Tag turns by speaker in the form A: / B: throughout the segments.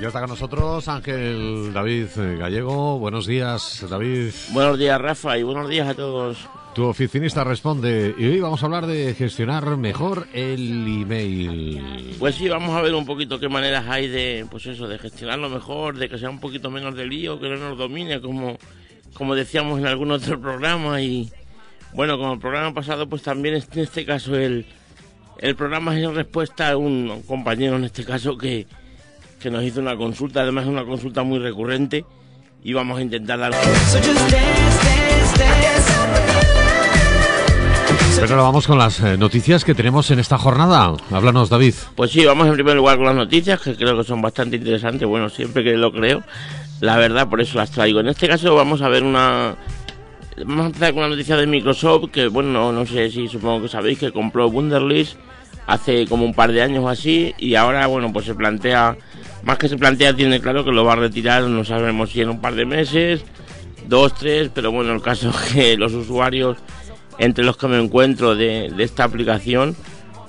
A: Ya está con nosotros Ángel David Gallego. Buenos días, David.
B: Buenos días, Rafa, y buenos días a todos.
A: Tu oficinista responde. Y hoy vamos a hablar de gestionar mejor el email.
B: Pues sí, vamos a ver un poquito qué maneras hay de, pues eso, de gestionarlo mejor, de que sea un poquito menos de lío, que no nos domine, como, como decíamos en algún otro programa. Y bueno, como el programa pasado, pues también en este caso el, el programa es en respuesta a un compañero, en este caso, que que nos hizo una consulta, además es una consulta muy recurrente y vamos a intentar dar...
A: Pero ahora vamos con las eh, noticias que tenemos en esta jornada. Háblanos, David.
B: Pues sí, vamos en primer lugar con las noticias, que creo que son bastante interesantes, bueno, siempre que lo creo, la verdad, por eso las traigo. En este caso vamos a ver una... Vamos a empezar con una noticia de Microsoft, que bueno, no, no sé si supongo que sabéis que compró Wunderlist hace como un par de años o así, y ahora, bueno, pues se plantea más que se plantea, tiene claro que lo va a retirar, no sabemos si en un par de meses, dos, tres, pero bueno, el caso es que los usuarios entre los que me encuentro de, esta aplicación,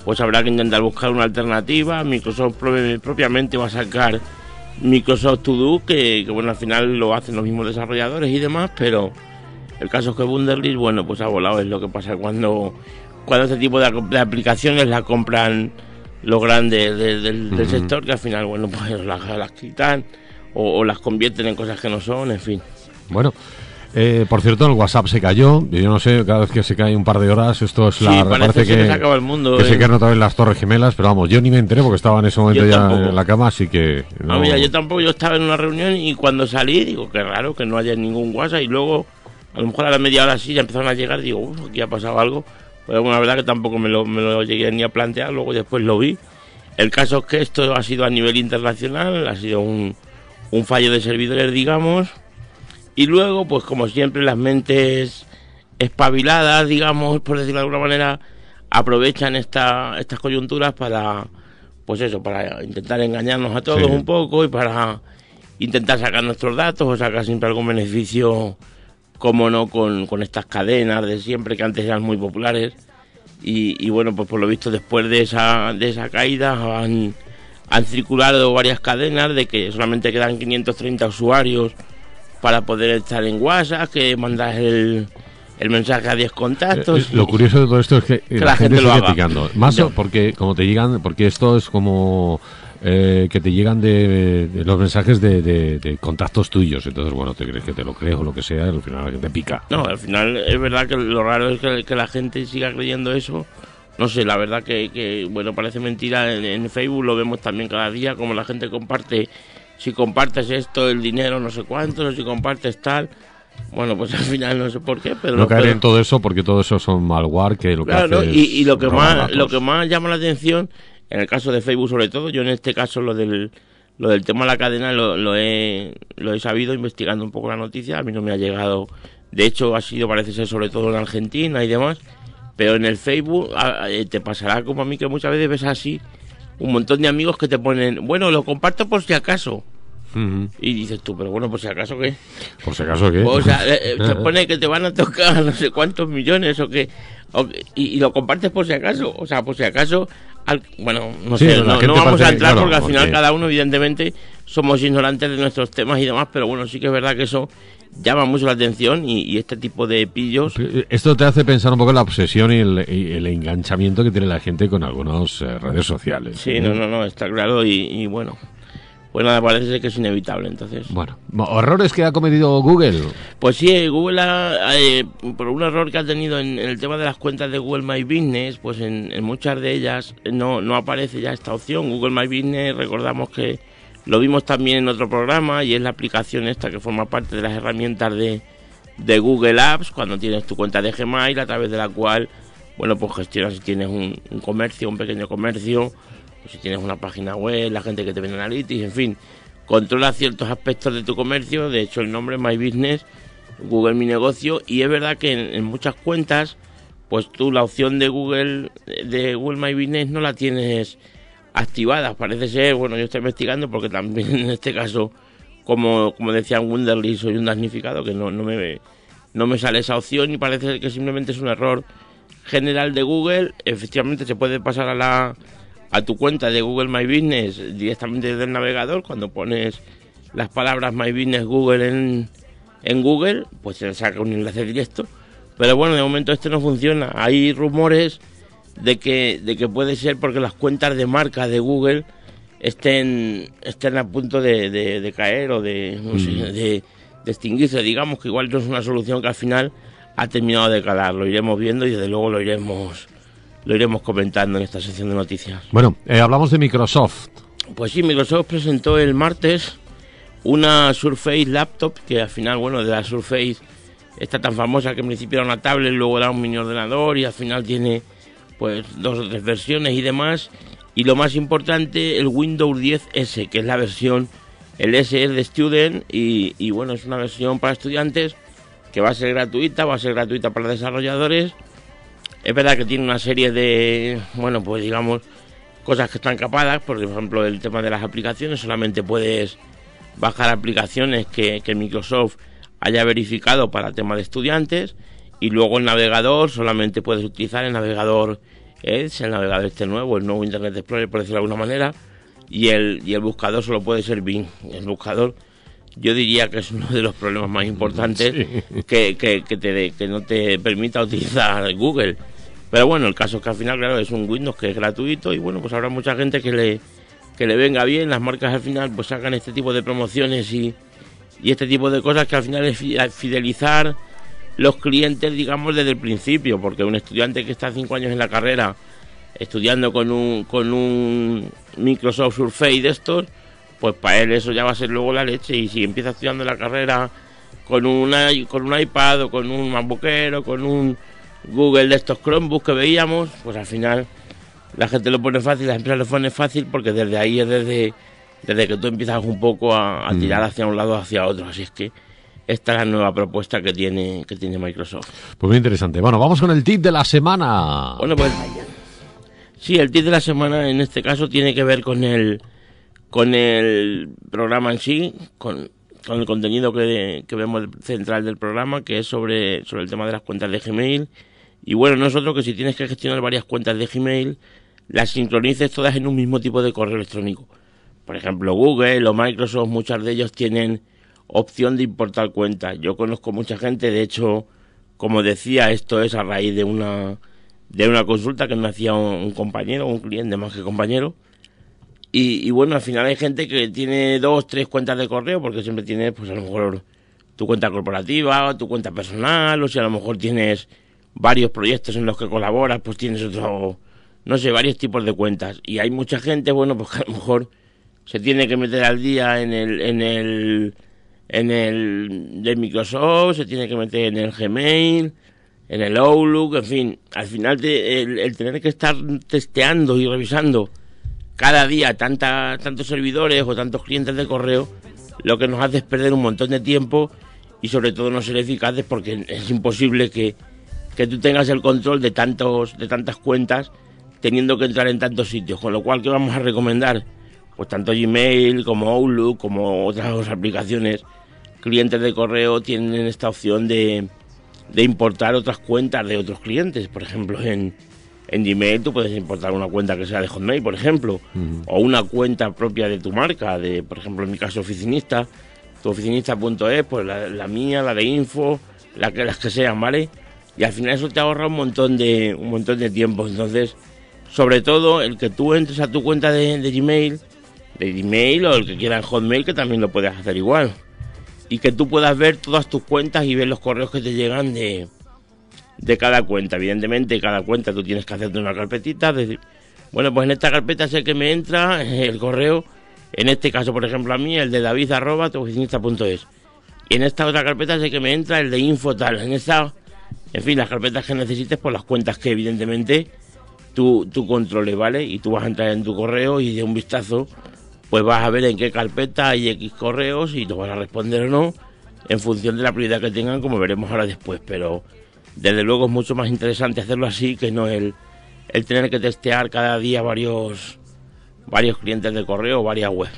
B: pues habrá que intentar buscar una alternativa. Microsoft propiamente va a sacar Microsoft To Do, que, bueno, al final lo hacen los mismos desarrolladores y demás, pero el caso es que Wunderlist, bueno, pues ha volado, es lo que pasa cuando, cuando este tipo de, de aplicaciones la compran los grandes del, sector que al final, bueno, pues las, las quitan o, las convierten en cosas que no son, en fin.
A: Bueno. Eh, por cierto, el WhatsApp se cayó. Yo no sé, cada vez que se cae un par de horas, esto es
B: la. parece, que, se acaba el mundo.
A: Que se quedan otra vez las Torres Gemelas, pero vamos, yo ni me enteré porque estaba en ese momento ya en la cama, así que.
B: No... mira, yo tampoco. Yo estaba en una reunión y cuando salí, digo, qué raro que no haya ningún WhatsApp y luego, a lo mejor a la media hora sí ya empezaron a llegar. Digo, uff, aquí ha pasado algo. Pero bueno, la verdad que tampoco me lo, me lo llegué ni a plantear, luego después lo vi. El caso es que esto ha sido a nivel internacional, ha sido un, un fallo de servidores, digamos. Y luego, pues como siempre, las mentes espabiladas, digamos, por decirlo de alguna manera, aprovechan esta, estas coyunturas para, pues eso, para intentar engañarnos a todos un poco y para intentar sacar nuestros datos o sacar siempre algún beneficio como no, con, con estas cadenas de siempre que antes eran muy populares. Y, bueno, pues por lo visto después de esa, de esa caída han, han circulado varias cadenas de que solamente quedan 530 usuarios para poder estar en WhatsApp, que mandas el, el mensaje a 10 contactos.
A: Eh, lo curioso de todo esto es que, la, gente, lo sigue picando. Más porque como te llegan, porque esto es como eh, que te llegan de, los mensajes de, contactos tuyos. Entonces, bueno, te crees que te lo creo o lo que sea, al final la gente pica.
B: No, al final es verdad que lo raro es que, la gente siga creyendo eso. No sé, la verdad que, bueno, parece mentira. En, Facebook lo vemos también cada día, como la gente comparte, si compartes esto, el dinero, no sé cuánto, si compartes tal. Bueno, pues al final no sé por qué, pero
A: no caer en todo eso porque todo eso son malware que lo que
B: hace y, y, lo que más lo que más llama la atención en el caso de Facebook sobre todo, yo en este caso lo del, lo del tema de la cadena lo, lo, he, lo he sabido investigando un poco la noticia, a mí no me ha llegado, de hecho ha sido parece ser sobre todo en Argentina y demás, pero en el Facebook eh, te pasará como a mí que muchas veces ves así un montón de amigos que te ponen, bueno, lo comparto por si acaso. Y dices tú, pero bueno, por si acaso qué.
A: Por si acaso qué.
B: O sea, eh, eh, te pone que te van a tocar no sé cuántos millones o que. y, lo compartes por si acaso. O sea, por si acaso bueno, no sé, no, vamos a entrar porque al final cada uno, evidentemente, somos ignorantes de nuestros temas y demás, pero bueno, sí que es verdad que eso llama mucho la atención y, este tipo de pillos.
A: Eh, esto te hace pensar un poco en la obsesión y el, enganchamiento que tiene la gente con algunas eh, redes sociales.
B: Sí, ¿eh? no, no, no, está claro y bueno, pues nada, parece ser que es inevitable, entonces.
A: Bueno, ¿errores que ha cometido Google?
B: Pues sí, Google ha, eh, por un error que ha tenido en, el tema de las cuentas de Google My Business, pues en, muchas de ellas no, no aparece ya esta opción. Google My Business, recordamos que lo vimos también en otro programa y es la aplicación esta que forma parte de las herramientas de, de Google Apps, cuando tienes tu cuenta de Gmail, a través de la cual, bueno, pues gestionas si tienes un, un comercio, un pequeño comercio, si tienes una página web, la gente que te vende Analytics, en fin, controla ciertos aspectos de tu comercio. De hecho, el nombre My Business, Google Mi Negocio, y es verdad que en, muchas cuentas, pues tú la opción de Google, de Google My Business no la tienes activada. Parece ser, bueno, yo estoy investigando porque también en este caso, como, como decía Wunderly, soy un damnificado que no, no, me, no me sale esa opción y parece que simplemente es un error general de Google, efectivamente se puede pasar a la a tu cuenta de Google My Business directamente desde el navegador cuando pones las palabras My Business Google en, en Google, pues se saca un enlace directo. Pero bueno, de momento esto no funciona. Hay rumores de que, de que puede ser porque las cuentas de marca de Google estén, estén a punto de, de, caer o de, no sé, mm. de, de, extinguirse. Digamos que igual no es una solución que al final ha terminado de calar. Lo iremos viendo y desde luego lo iremos, lo iremos comentando en esta sección de noticias.
A: Bueno, eh, hablamos de Microsoft.
B: Pues sí, Microsoft presentó el martes una Surface Laptop que al final, bueno, de la Surface está tan famosa que en principio era una tablet, luego era un mini ordenador y al final tiene pues dos o tres versiones y demás. Y lo más importante, el Windows 10 S, que es la versión, el S es de Student y, y bueno, es una versión para estudiantes que va a ser gratuita, va a ser gratuita para desarrolladores. Es verdad que tiene una serie de, bueno, pues digamos, cosas que están capadas, por ejemplo, el tema de las aplicaciones, solamente puedes bajar aplicaciones que, que Microsoft haya verificado para tema de estudiantes y luego el navegador solamente puedes utilizar el navegador Edge, el navegador este nuevo, el nuevo Internet Explorer por decirlo de alguna manera y el, y el buscador solo puede ser Bing. El buscador yo diría que es uno de los problemas más importantes que, que, que, te, que no te permita utilizar Google. Pero bueno, el caso es que al final, claro, es un Windows que es gratuito y bueno, pues habrá mucha gente que le, que le venga bien. Las marcas al final pues sacan este tipo de promociones y, y este tipo de cosas que al final es fidelizar los clientes, digamos, desde el principio, porque un estudiante que está cinco años en la carrera estudiando con un, con un Microsoft Surface de estos, pues para él eso ya va a ser luego la leche. Y si empieza estudiando la carrera con, una, con un iPad o con un MacBookero, con un Google de estos Chromebooks que veíamos, pues al final la gente lo pone fácil, la empresa lo pone fácil porque desde ahí es desde, desde que tú empiezas un poco a, mm. tirar hacia un lado o hacia otro. Así es que esta es la nueva propuesta que tiene, que tiene Microsoft.
A: Pues muy interesante. Bueno, vamos con el tip de la semana.
B: Bueno, pues sí, el tip de la semana en este caso tiene que ver con el con el programa en sí, con, con el contenido que, que, vemos central del programa, que es sobre, sobre el tema de las cuentas de Gmail. Y bueno, nosotros que si tienes que gestionar varias cuentas de Gmail, las sincronices todas en un mismo tipo de correo electrónico. Por ejemplo, Google o Microsoft, muchas de ellos tienen opción de importar cuentas. Yo conozco mucha gente, de hecho, como decía, esto es a raíz de una de una consulta que me hacía un compañero, un cliente más que compañero, y, bueno, al final hay gente que tiene dos, tres cuentas de correo, porque siempre tienes, pues a lo mejor tu cuenta corporativa, tu cuenta personal, o si a lo mejor tienes varios proyectos en los que colaboras, pues tienes otro, no sé, varios tipos de cuentas. Y hay mucha gente, bueno, pues que a lo mejor se tiene que meter al día en el, en el, en el de Microsoft, se tiene que meter en el Gmail, en el Outlook, en fin, al final el tener que estar testeando y revisando cada día tanta, tantos servidores o tantos clientes de correo, lo que nos hace es perder un montón de tiempo y sobre todo no ser eficaces porque es imposible que, que tú tengas el control de, tantos, de tantas cuentas teniendo que entrar en tantos sitios. Con lo cual, ¿qué vamos a recomendar? Pues tanto Gmail como Outlook como otras aplicaciones, clientes de correo tienen esta opción de, de importar otras cuentas de otros clientes. Por ejemplo, en, en Gmail tú puedes importar una cuenta que sea de Hotmail, por ejemplo, o una cuenta propia de tu marca, de, por ejemplo, en mi caso, oficinista, tu oficinista.es, pues la, mía, la de info, la que, las que sean, ¿vale? Y al final eso te ahorra un montón de, un montón de tiempo. Entonces, sobre todo, el que tú entres a tu cuenta de, Gmail, de Gmail o el que quiera en Hotmail, que también lo puedes hacer igual. Y que tú puedas ver todas tus cuentas y ver los correos que te llegan de, de cada cuenta. Evidentemente, cada cuenta tú tienes que hacerte una carpetita. Decir, bueno, pues en esta carpeta sé que me entra el correo, en este caso, por ejemplo, a mí, el de david arroba es. Y en esta otra carpeta sé que me entra el de info tal. En esta, en fin, las carpetas que necesites, por las cuentas que evidentemente tú, tú controles, ¿vale? Y tú vas a entrar en tu correo y de un vistazo, pues vas a ver en qué carpeta hay X correos y te vas a responder o no en función de la prioridad que tengan, como veremos ahora después. Pero desde luego es mucho más interesante hacerlo así que no el, el tener que testear cada día varios, varios clientes de correo o varias webs.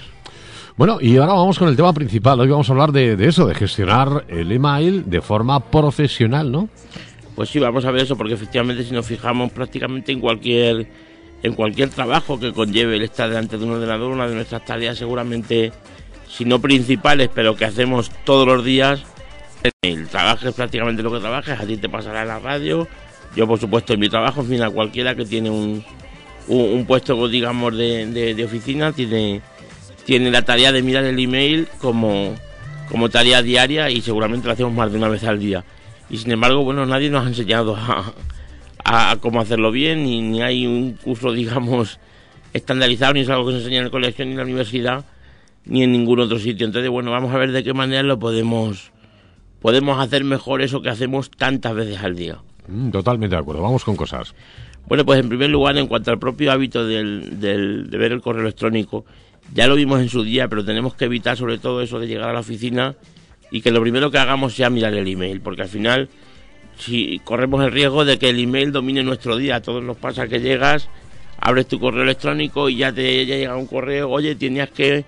A: Bueno, y ahora vamos con el tema principal. Hoy vamos a hablar de, eso, de gestionar el email de forma profesional, ¿no?
B: Pues sí, vamos a ver eso, porque efectivamente si nos fijamos prácticamente en cualquier en cualquier trabajo que conlleve el estar delante de un ordenador, una de nuestras tareas seguramente, si no principales, pero que hacemos todos los días, el trabajo es prácticamente lo que trabajas, a ti te pasará en la radio, yo por supuesto en mi trabajo, en fin, a cualquiera que tiene un, un, puesto, digamos, de, de, oficina, tiene, tiene la tarea de mirar el email como, como tarea diaria y seguramente lo hacemos más de una vez al día y sin embargo, bueno, nadie nos ha enseñado a, cómo hacerlo bien, ni, ni, hay un curso, digamos, estandarizado, ni es algo que se enseña en el colegio, ni en la universidad, ni en ningún otro sitio. Entonces, bueno, vamos a ver de qué manera lo podemos, podemos hacer mejor eso que hacemos tantas veces al día.
A: Mm, totalmente de acuerdo, vamos con cosas.
B: Bueno, pues en primer lugar, en cuanto al propio hábito del, del, de ver el correo electrónico, ya lo vimos en su día, pero tenemos que evitar sobre todo eso de llegar a la oficina y que lo primero que hagamos sea mirar el email, porque al final si corremos el riesgo de que el email domine nuestro día, todos nos pasa que llegas, abres tu correo electrónico y ya te llega un correo, oye, tenías que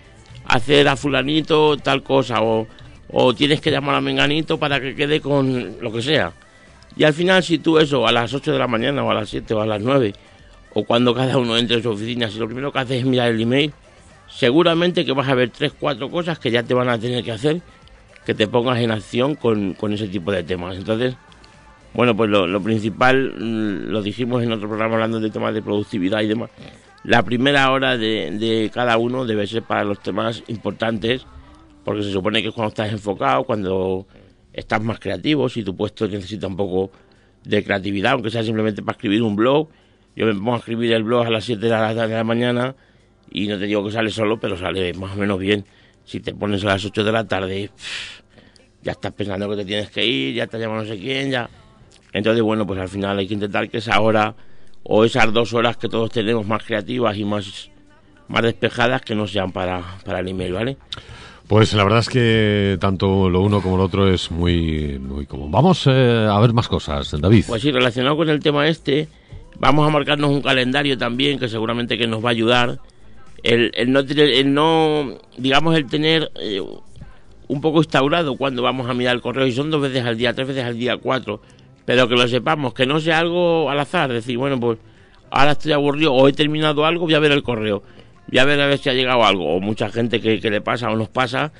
B: hacer a fulanito tal cosa o, o tienes que llamar a menganito para que quede con lo que sea. Y al final si tú eso a las 8 de la mañana o a las 7 o a las 9 o cuando cada uno entre en su oficina, si lo primero que haces es mirar el email, seguramente que vas a ver tres, cuatro cosas que ya te van a tener que hacer que te pongas en acción con, ese tipo de temas. Entonces, bueno, pues lo, principal, mm, lo dijimos en otro programa hablando de temas de productividad y demás, la primera hora de, de cada uno debe ser para los temas importantes, porque se supone que es cuando estás enfocado, cuando estás más creativo, si tu puesto necesita un poco de creatividad, aunque sea simplemente para escribir un blog. Yo me pongo a escribir el blog a las 7 de la, de la mañana y no te digo que sale solo, pero sale más o menos bien si te pones a las 8 de la tarde, ya estás pensando que te tienes que ir, ya te llama no sé quién, ya. Entonces, bueno, pues al final hay que intentar que esa hora o esas dos horas que todos tenemos más creativas y más, más despejadas que no sean para, para el email, ¿vale?
A: Pues la verdad es que tanto lo uno como lo otro es muy, muy común. Vamos eh, a ver más cosas, David.
B: Pues sí, relacionado con el tema este, vamos a marcarnos un calendario también que seguramente que nos va a ayudar el, el, no, el no, digamos, el tener eh, un poco instaurado cuando vamos a mirar el correo, y son dos veces al día, tres veces al día, cuatro, pero que lo sepamos, que no sea algo al azar, decir, bueno, pues ahora estoy aburrido o he terminado algo, voy a ver el correo, voy a ver a ver si ha llegado algo, o mucha gente que, le pasa o nos pasa,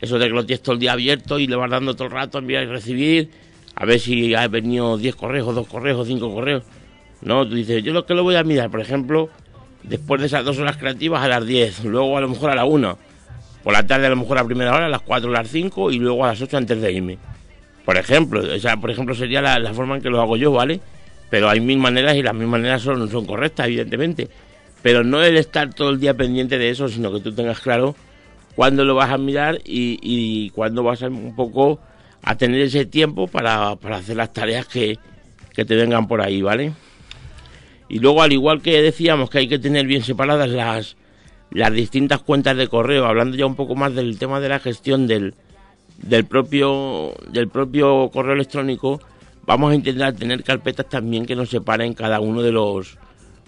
B: eso de que lo tienes todo el día abierto y le vas dando todo el rato enviar y recibir, a ver si ha venido diez correos, dos correos, cinco correos. No, tú dices, yo lo que lo voy a mirar, por ejemplo, después de esas dos horas creativas a las 10, luego a lo mejor a la 1, por la tarde a lo mejor a primera hora, a las 4 a las 5 y luego a las 8 antes de irme. Por ejemplo, esa por ejemplo sería la, forma en que lo hago yo, ¿vale? Pero hay mil maneras y las mil maneras son, son correctas, evidentemente. Pero no el estar todo el día pendiente de eso, sino que tú tengas claro cuándo lo vas a mirar y, y cuándo vas a un poco a tener ese tiempo para, para hacer las tareas que, que te vengan por ahí, ¿vale? Y luego, al igual que decíamos que hay que tener bien separadas las, las distintas cuentas de correo, hablando ya un poco más del tema de la gestión del, del, propio, del propio correo electrónico, vamos a intentar tener carpetas también que nos separen cada uno de los,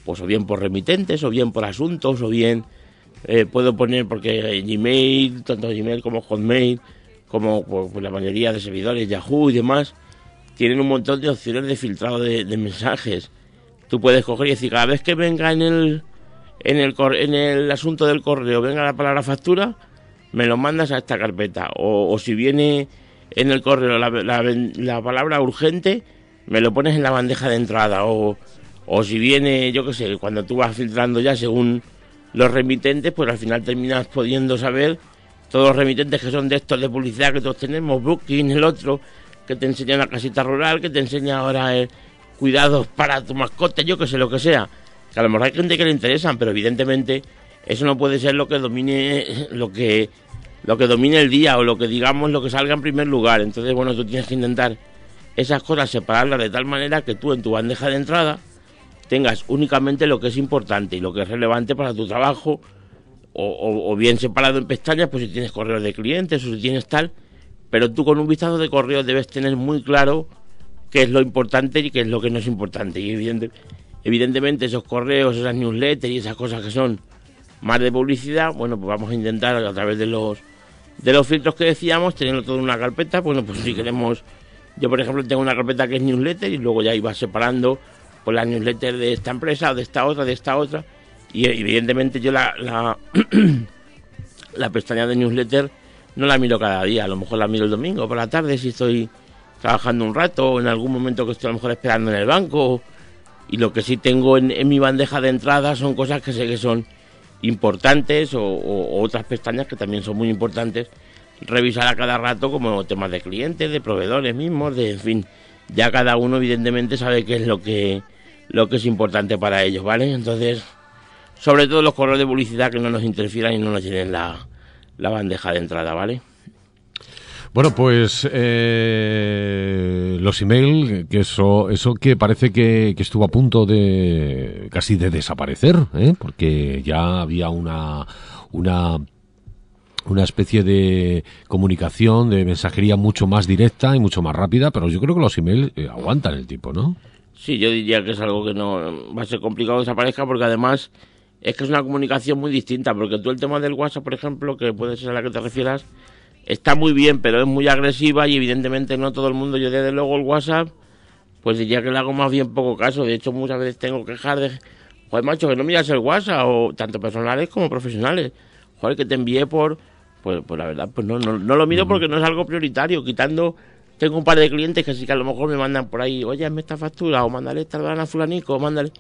B: pues o bien por remitentes, o bien por asuntos, o bien eh, puedo poner, porque Gmail, tanto Gmail como Hotmail, como pues, la mayoría de servidores, Yahoo y demás, tienen un montón de opciones de filtrado de mensajes tú puedes coger y decir, cada vez que venga en el, en el, en el asunto del correo, venga la palabra factura, me lo mandas a esta carpeta. O, si viene en el correo la, la, palabra urgente, me lo pones en la bandeja de entrada. O, o si viene, yo qué sé, cuando tú vas filtrando ya según los remitentes, pues al final terminas pudiendo saber todos los remitentes que son de estos de publicidad que todos tenemos, Booking, el otro, que te enseña la casita rural, que te enseña ahora el, cuidados para tu mascota, yo que sé, lo que sea. Que a lo mejor hay gente que le interesan, pero evidentemente eso no puede ser lo que domine lo que lo que domine el día o lo que digamos lo que salga en primer lugar. Entonces, bueno, tú tienes que intentar esas cosas separarlas de tal manera que tú en tu bandeja de entrada tengas únicamente lo que es importante y lo que es relevante para tu trabajo o, o bien separado en pestañas, pues si tienes correos de clientes o si tienes tal, pero tú con un vistazo de correo debes tener muy claro qué es lo importante y qué es lo que no es importante. Y evidentemente esos correos, esas newsletters y esas cosas que son más de publicidad, bueno, pues vamos a intentar a través de los de los filtros que decíamos, tenerlo todo en una carpeta, bueno, pues si queremos Yo, por ejemplo, tengo una carpeta que es newsletter y luego ya iba separando por la newsletter de esta empresa, de esta otra, de esta otra. Y evidentemente yo la, la, la pestaña de newsletter no la miro cada día, a lo mejor la miro el domingo por la tarde si estoy trabajando un rato en algún momento que estoy a lo mejor esperando en el banco. Y lo que sí tengo en, mi bandeja de entrada son cosas que sé que son importantes o, otras pestañas que también son muy importantes revisar a cada rato como temas de clientes, de proveedores mismos, de en fin, ya cada uno evidentemente sabe qué es lo que lo que es importante para ellos, ¿vale? Entonces, sobre todo los correos de publicidad que no nos interfieran y no nos llenen la, la bandeja de entrada, ¿vale?
A: Bueno, pues eh, los email, que eso, eso que parece que, estuvo a punto de casi de desaparecer, ¿eh? porque ya había una, una una especie de comunicación, de mensajería mucho más directa y mucho más rápida, pero yo creo que los emails eh, aguantan el tipo, ¿no?
B: Sí, yo diría que es algo que no va a ser complicado que desaparezca porque además es que es una comunicación muy distinta, porque tú el tema del WhatsApp, por ejemplo, que puede ser a la que te refieras, está muy bien, pero es muy agresiva y evidentemente no todo el mundo, yo desde luego el WhatsApp, pues diría que le hago más bien poco caso, de hecho muchas veces tengo que dejar de, joder macho, que no miras el WhatsApp, o tanto personales como profesionales, joder, que te envié por, pues, pues la verdad, pues no, no, no lo miro porque no es algo prioritario, quitando tengo un par de clientes que sí que a lo mejor me mandan por ahí, oye, hazme esta factura, o mándale esta a fulanico, o mándale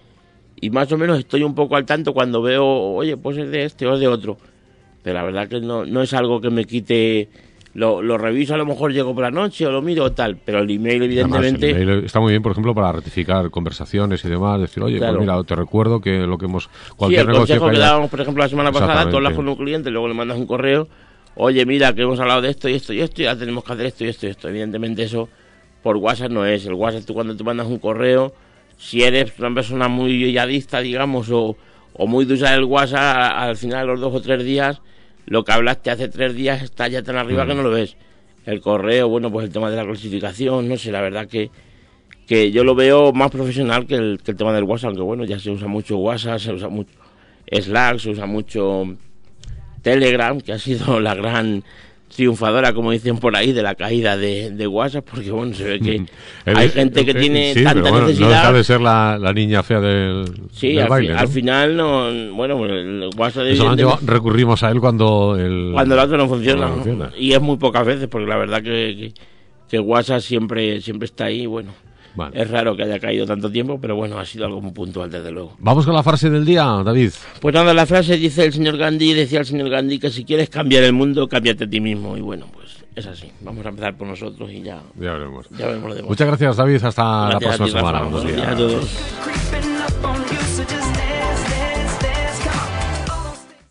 B: y más o menos estoy un poco al tanto cuando veo, oye, pues es de este o es de otro. Pero la verdad que no, no es algo que me quite, lo, lo reviso, a lo mejor llego por la noche o lo miro o tal, pero el email evidentemente...
A: está muy bien, por ejemplo, para ratificar conversaciones y demás, decir, oye, pues mira, te recuerdo que lo que hemos...
B: Cualquier sí, el consejo que, dábamos, por ejemplo, la semana pasada, tú hablas con un cliente, luego le mandas un correo, oye, mira, que hemos hablado de esto y esto y esto, y ya tenemos que hacer esto y esto y esto. Evidentemente eso por WhatsApp no es. El WhatsApp tú cuando te mandas un correo si eres una persona muy yadista, digamos, o, o muy de usar el WhatsApp, al final de los dos o tres días, lo que hablaste hace tres días está ya tan arriba que no lo ves. El correo, bueno, pues el tema de la clasificación, no sé, la verdad que, que yo lo veo más profesional que el, que el tema del WhatsApp, aunque bueno, ya se usa mucho WhatsApp, se usa mucho Slack, se usa mucho Telegram, que ha sido la gran triunfadora, como dicen por ahí, de la caída de, de WhatsApp, porque bueno, se ve que hay gente que tiene tanta necesidad. No
A: deja de ser la, la niña fea del,
B: sí, al,
A: baile,
B: al final, no, bueno, el WhatsApp...
A: Eso recurrimos a él cuando el...
B: Cuando el otro no funciona, Y es muy pocas veces, porque la verdad que, que, que WhatsApp siempre, siempre está ahí, bueno es raro que haya caído tanto tiempo, pero bueno, ha sido algo muy puntual, desde luego.
A: Vamos con la frase del día, David.
B: Pues nada, la frase dice el señor Gandhi, decía el señor Gandhi que si quieres cambiar el mundo, cámbiate a ti mismo. Y bueno, pues es así. Vamos a empezar por nosotros y ya,
A: ya veremos.
B: Ya veremos
A: Muchas gracias, David. Hasta la próxima semana.
B: Buenos días a todos.